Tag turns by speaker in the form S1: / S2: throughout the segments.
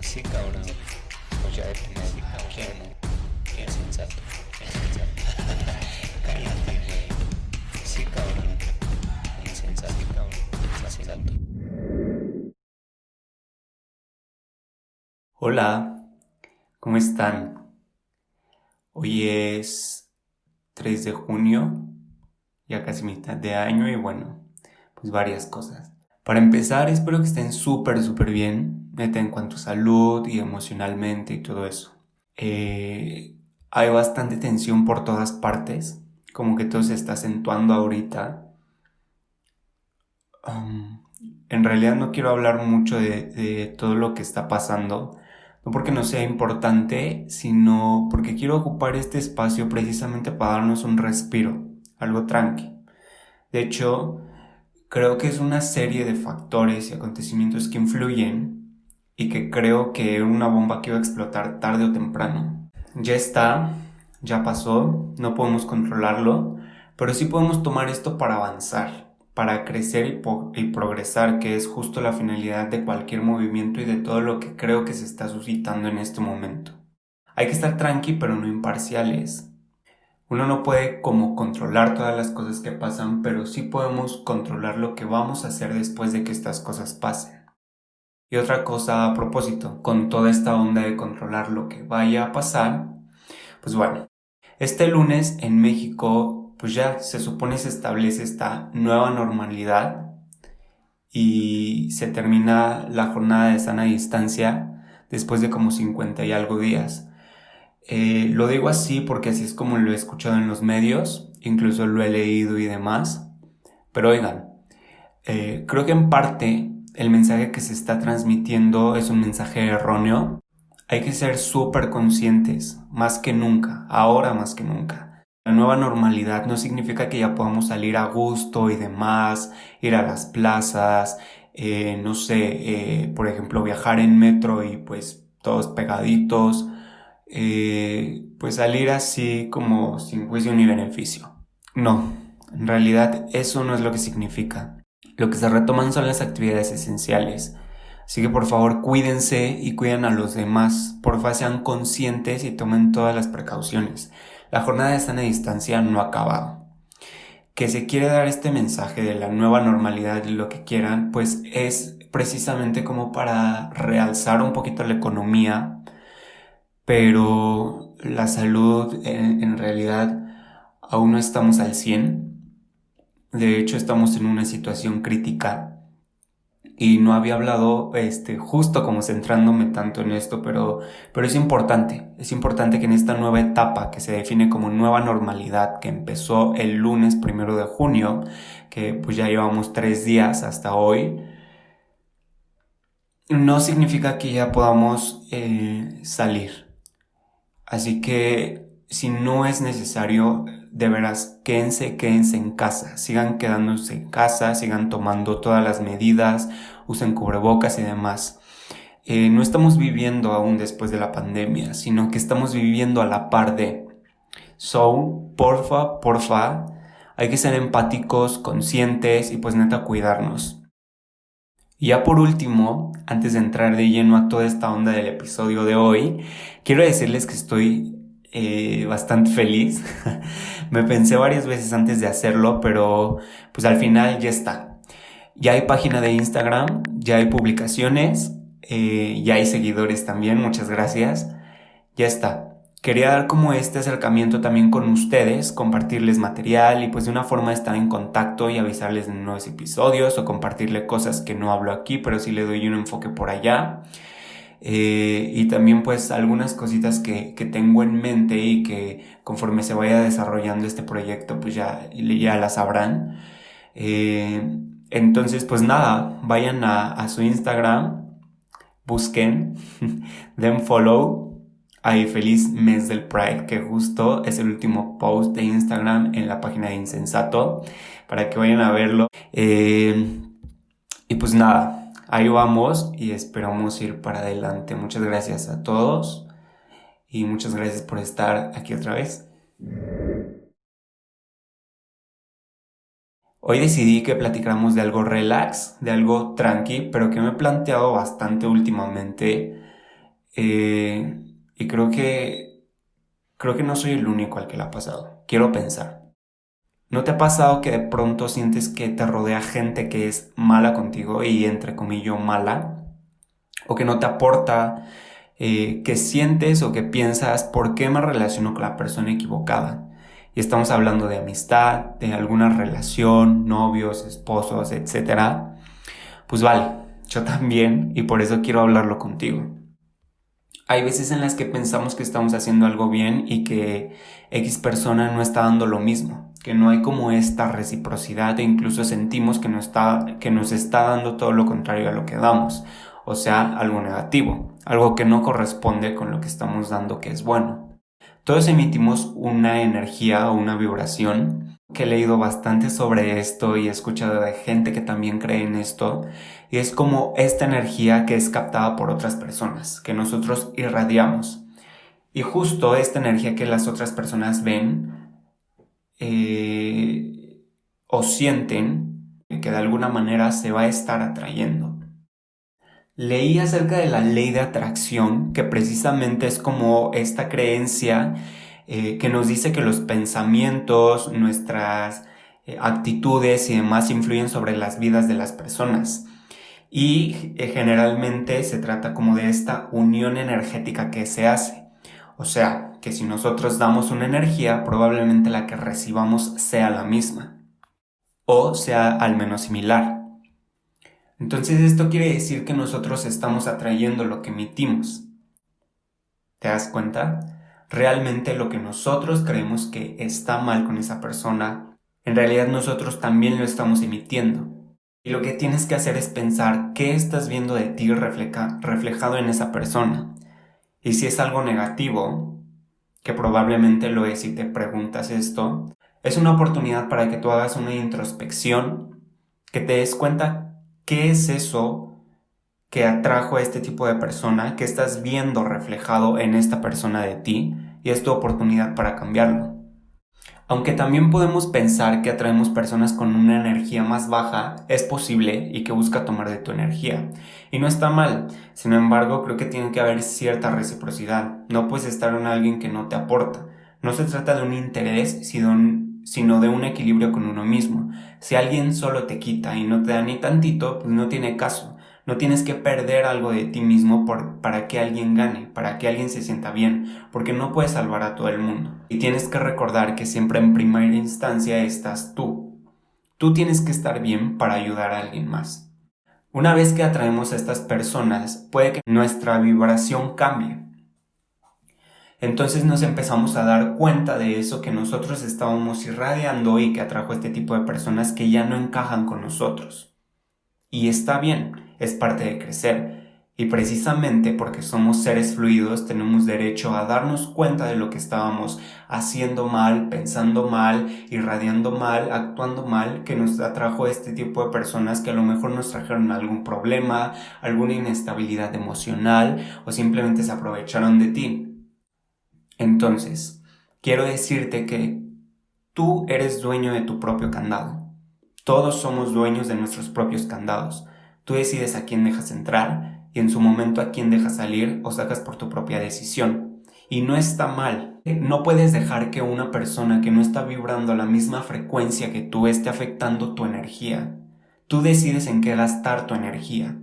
S1: Sí, cabrón. Pues ya depende. ¿Quién? ¿Quién sensato? ¿Quién es sensato? Cállate, güey. Sí, cabrón. Insensato, cabrón. Insensato.
S2: Hola, ¿cómo están? Hoy es 3 de junio, ya casi mitad de año y bueno, pues varias cosas. Para empezar, espero que estén súper, súper bien, neta en cuanto a salud y emocionalmente y todo eso. Eh, hay bastante tensión por todas partes, como que todo se está acentuando ahorita. Um, en realidad no quiero hablar mucho de, de todo lo que está pasando, no porque no sea importante, sino porque quiero ocupar este espacio precisamente para darnos un respiro, algo tranqui. De hecho, creo que es una serie de factores y acontecimientos que influyen y que creo que una bomba que va a explotar tarde o temprano. Ya está, ya pasó, no podemos controlarlo, pero sí podemos tomar esto para avanzar, para crecer y, progresar, que es justo la finalidad de cualquier movimiento y de todo lo que creo que se está suscitando en este momento. Hay que estar tranqui pero no imparciales, uno no puede como controlar todas las cosas que pasan, pero sí podemos controlar lo que vamos a hacer después de que estas cosas pasen. Y otra cosa a propósito, con toda esta onda de controlar lo que vaya a pasar, pues bueno, este lunes en México pues ya se supone se establece esta nueva normalidad y se termina la jornada de sana distancia después de como 50 y algo días. Eh, lo digo así porque así es como lo he escuchado en los medios, incluso lo he leído y demás. Pero oigan, eh, creo que en parte el mensaje que se está transmitiendo es un mensaje erróneo. Hay que ser súper conscientes, más que nunca, ahora más que nunca. La nueva normalidad no significa que ya podamos salir a gusto y demás, ir a las plazas, eh, no sé, por ejemplo, viajar en metro y pues todos pegaditos eh, pues salir así como sin juicio ni beneficio. No, en realidad eso no es lo que significa. Lo que se retoman son las actividades esenciales. Así que por favor cuídense y cuiden a los demás. Porfa sean conscientes y tomen todas las precauciones. La jornada de sana distancia no ha acabado. Que se quiere dar este mensaje de la nueva normalidad y lo que quieran, pues es precisamente como para realzar un poquito la economía, pero la salud en, realidad aún no estamos al 100. De hecho, estamos en una situación crítica y no había hablado este, justo como centrándome tanto en esto, pero, pero es importante, es importante que en esta nueva etapa que se define como nueva normalidad, que empezó el lunes primero de junio, que pues ya llevamos tres días hasta hoy, no significa que ya podamos eh, salir. Así que si no es necesario, de veras, quédense, quédense en casa, sigan quedándose en casa, sigan tomando todas las medidas, usen cubrebocas y demás. Eh, no estamos viviendo aún después de la pandemia, sino que estamos viviendo a la par de. So, porfa, porfa, hay que ser empáticos, conscientes y pues neta cuidarnos. Y ya por último, antes de entrar de lleno a toda esta onda del episodio de hoy, quiero decirles que estoy eh, bastante feliz. Me pensé varias veces antes de hacerlo, pero pues al final ya está. Ya hay página de Instagram, ya hay publicaciones, eh, ya hay seguidores también, muchas gracias. Ya está quería dar como este acercamiento también con ustedes, compartirles material y pues de una forma estar en contacto y avisarles de nuevos episodios o compartirle cosas que no hablo aquí, pero sí le doy un enfoque por allá. Eh, y también pues algunas cositas que, que, tengo en mente y que conforme se vaya desarrollando este proyecto pues ya, ya las sabrán. Eh, entonces pues nada, vayan a, a su Instagram, busquen, den follow Ay, feliz mes del Pride, que justo es el último post de Instagram en la página de Insensato, para que vayan a verlo. Eh, y pues nada, ahí vamos y esperamos ir para adelante. Muchas gracias a todos y muchas gracias por estar aquí otra vez. Hoy decidí que platicáramos de algo relax, de algo tranqui, pero que me he planteado bastante últimamente. Eh, y creo que creo que no soy el único al que le ha pasado. Quiero pensar. ¿No te ha pasado que de pronto sientes que te rodea gente que es mala contigo y entre comillas mala? O que no te aporta, eh, que sientes o que piensas, ¿por qué me relaciono con la persona equivocada? y estamos hablando de amistad, de alguna relación, novios, esposos, etc., pues vale, yo también y por eso quiero hablarlo contigo. Hay veces en las que pensamos que estamos haciendo algo bien y que X persona no está dando lo mismo, que no hay como esta reciprocidad e incluso sentimos que, no está, que nos está dando todo lo contrario a lo que damos, o sea, algo negativo, algo que no corresponde con lo que estamos dando que es bueno. Todos emitimos una energía o una vibración que he leído bastante sobre esto y he escuchado de gente que también cree en esto y es como esta energía que es captada por otras personas, que nosotros irradiamos. Y justo esta energía que las otras personas ven eh, o sienten, que de alguna manera se va a estar atrayendo leí acerca de la ley de atracción, que precisamente es como esta creencia eh, que nos dice que los pensamientos, nuestras eh, actitudes y demás influyen sobre las vidas de las personas. Y generalmente se trata como de esta unión energética que se hace. O sea, que si nosotros damos una energía, probablemente la que recibamos sea la misma. O sea al menos similar. Entonces esto quiere decir que nosotros estamos atrayendo lo que emitimos. ¿Te das cuenta? Realmente lo que nosotros creemos que está mal con esa persona, en realidad nosotros también lo estamos emitiendo. Y lo que tienes que hacer es pensar qué estás viendo de ti reflejado en esa persona. Y si es algo negativo, que probablemente lo es si te preguntas esto, es una oportunidad para que tú hagas una introspección, que te des cuenta ¿Qué es eso que atrajo a este tipo de persona que estás viendo reflejado en esta persona de ti y es tu oportunidad para cambiarlo? Aunque también podemos pensar que atraemos personas con una energía más baja, es posible y que busca tomar de tu energía. Y no está mal, sin embargo creo que tiene que haber cierta reciprocidad. No puedes estar con alguien que no te aporta. No se trata de un interés, sino de un equilibrio con uno mismo. Si alguien solo te quita y no te da ni tantito, pues no tiene caso. No tienes que perder algo de ti mismo por, para que alguien gane, para que alguien se sienta bien, porque no puedes salvar a todo el mundo. Y tienes que recordar que siempre en primera instancia estás tú. Tú tienes que estar bien para ayudar a alguien más. Una vez que atraemos a estas personas, puede que nuestra vibración cambie entonces nos empezamos a dar cuenta de eso que nosotros estábamos irradiando y que atrajo este tipo de personas que ya no encajan con nosotros. Y está bien, es parte de crecer. Y precisamente porque somos seres fluidos tenemos derecho a darnos cuenta de lo que estábamos haciendo mal, pensando mal, irradiando mal, actuando mal, que nos atrajo este tipo de personas que a lo mejor nos trajeron algún problema, alguna inestabilidad emocional o simplemente se aprovecharon de ti. Entonces, quiero decirte que tú eres dueño de tu propio candado. Todos somos dueños de nuestros propios candados. Tú decides a quién dejas entrar y en su momento a quién dejas salir o sacas por tu propia decisión. Y no está mal. No puedes dejar que una persona que no está vibrando a la misma frecuencia que tú esté afectando tu energía. Tú decides en qué gastar tu energía.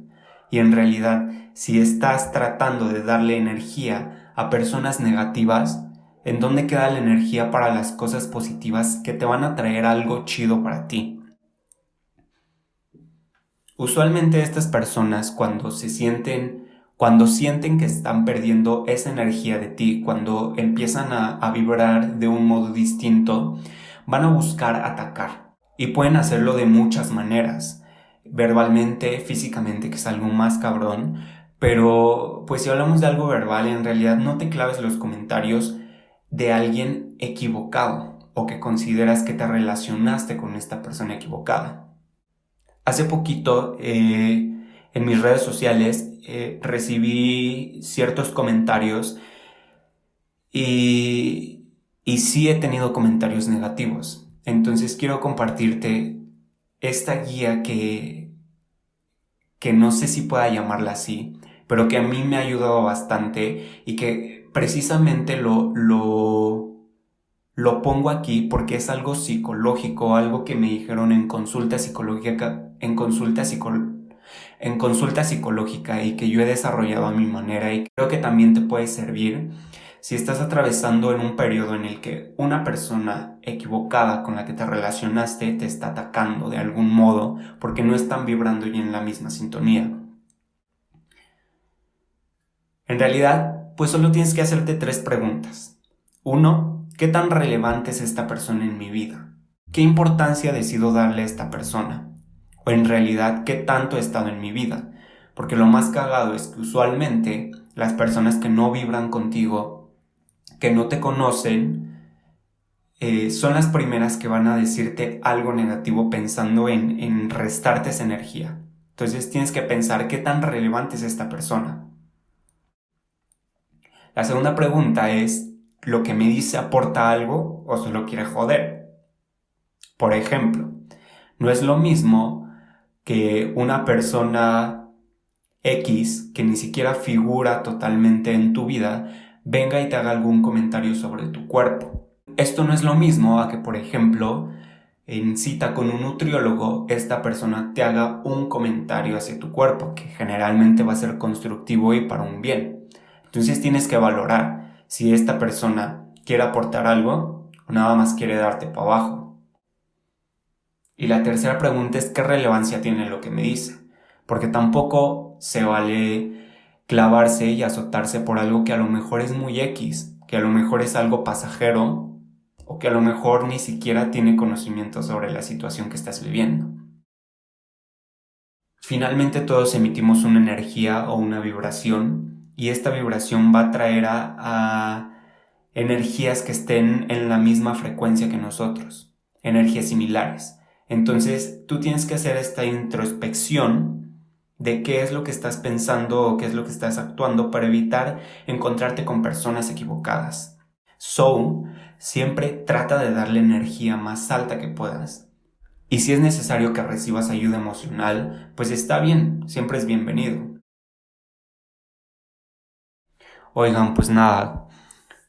S2: Y en realidad, si estás tratando de darle energía a personas negativas, ¿en dónde queda la energía para las cosas positivas que te van a traer algo chido para ti? Usualmente estas personas cuando se sienten, cuando sienten que están perdiendo esa energía de ti, cuando empiezan a, vibrar de un modo distinto, van a buscar atacar. Y pueden hacerlo de muchas maneras, verbalmente, físicamente, que es algo más cabrón, pero, pues si hablamos de algo verbal, en realidad no te claves los comentarios de alguien equivocado o que consideras que te relacionaste con esta persona equivocada. Hace poquito, eh, en mis redes sociales, eh, recibí ciertos comentarios y, y sí he tenido comentarios negativos. Entonces quiero compartirte esta guía que, que no sé si pueda llamarla así, pero que a mí me ha ayudado bastante y que precisamente lo, lo, lo pongo aquí porque es algo psicológico, algo que me dijeron en consulta psicológica, en consulta en consulta psicológica y que yo he desarrollado a mi manera y creo que también te puede servir si estás atravesando en un periodo en el que una persona equivocada con la que te relacionaste te está atacando de algún modo porque no están vibrando y en la misma sintonía. En realidad, pues solo tienes que hacerte tres preguntas. Uno, ¿qué tan relevante es esta persona en mi vida? ¿Qué importancia decido darle a esta persona? O en realidad, ¿qué tanto ha estado en mi vida? Porque lo más cagado es que usualmente las personas que no vibran contigo que no te conocen eh, son las primeras que van a decirte algo negativo pensando en, en restarte esa energía. Entonces tienes que pensar qué tan relevante es esta persona. La segunda pregunta es, ¿lo que me dice aporta algo o solo quiere joder? Por ejemplo, no es lo mismo que una persona X que ni siquiera figura totalmente en tu vida venga y te haga algún comentario sobre tu cuerpo. Esto no es lo mismo a que, por ejemplo, en cita con un nutriólogo, esta persona te haga un comentario hacia tu cuerpo, que generalmente va a ser constructivo y para un bien. Entonces tienes que valorar si esta persona quiere aportar algo o nada más quiere darte para abajo. Y la tercera pregunta es qué relevancia tiene lo que me dice, porque tampoco se vale clavarse y azotarse por algo que a lo mejor es muy X, que a lo mejor es algo pasajero o que a lo mejor ni siquiera tiene conocimiento sobre la situación que estás viviendo. Finalmente todos emitimos una energía o una vibración y esta vibración va a traer a, energías que estén en la misma frecuencia que nosotros, energías similares. Entonces tú tienes que hacer esta introspección de qué es lo que estás pensando o qué es lo que estás actuando para evitar encontrarte con personas equivocadas. So, siempre trata de darle energía más alta que puedas. Y si es necesario que recibas ayuda emocional, pues está bien, siempre es bienvenido. Oigan, pues nada,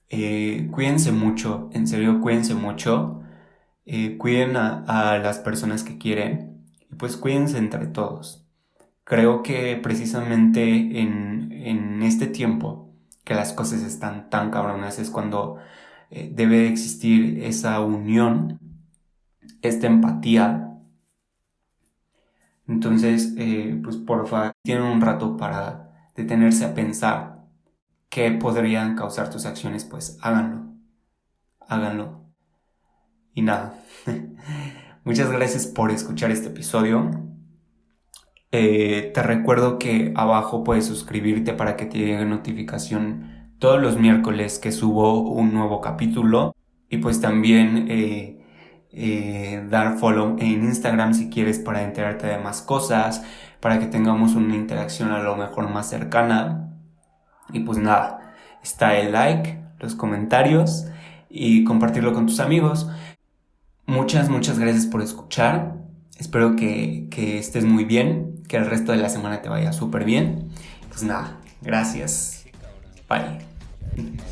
S2: eh, cuídense mucho, en serio, cuídense mucho, eh, cuiden a, las personas que quieren y pues cuídense entre todos. Creo que precisamente en, este tiempo que las cosas están tan cabronas es cuando eh, debe existir esa unión, esta empatía. Entonces, eh, pues porfa, tienen un rato para detenerse a pensar qué podrían causar tus acciones, pues háganlo, háganlo. Y nada, muchas gracias por escuchar este episodio. Eh, te recuerdo que abajo puedes suscribirte para que te llegue notificación todos los miércoles que subo un nuevo capítulo. Y pues también eh, eh, dar follow en Instagram si quieres para enterarte de más cosas, para que tengamos una interacción a lo mejor más cercana. Y pues nada, está el like, los comentarios y compartirlo con tus amigos. Muchas, muchas gracias por escuchar. Espero que, que estés muy bien que el resto de la semana te vaya súper bien. Pues nada, gracias. Bye.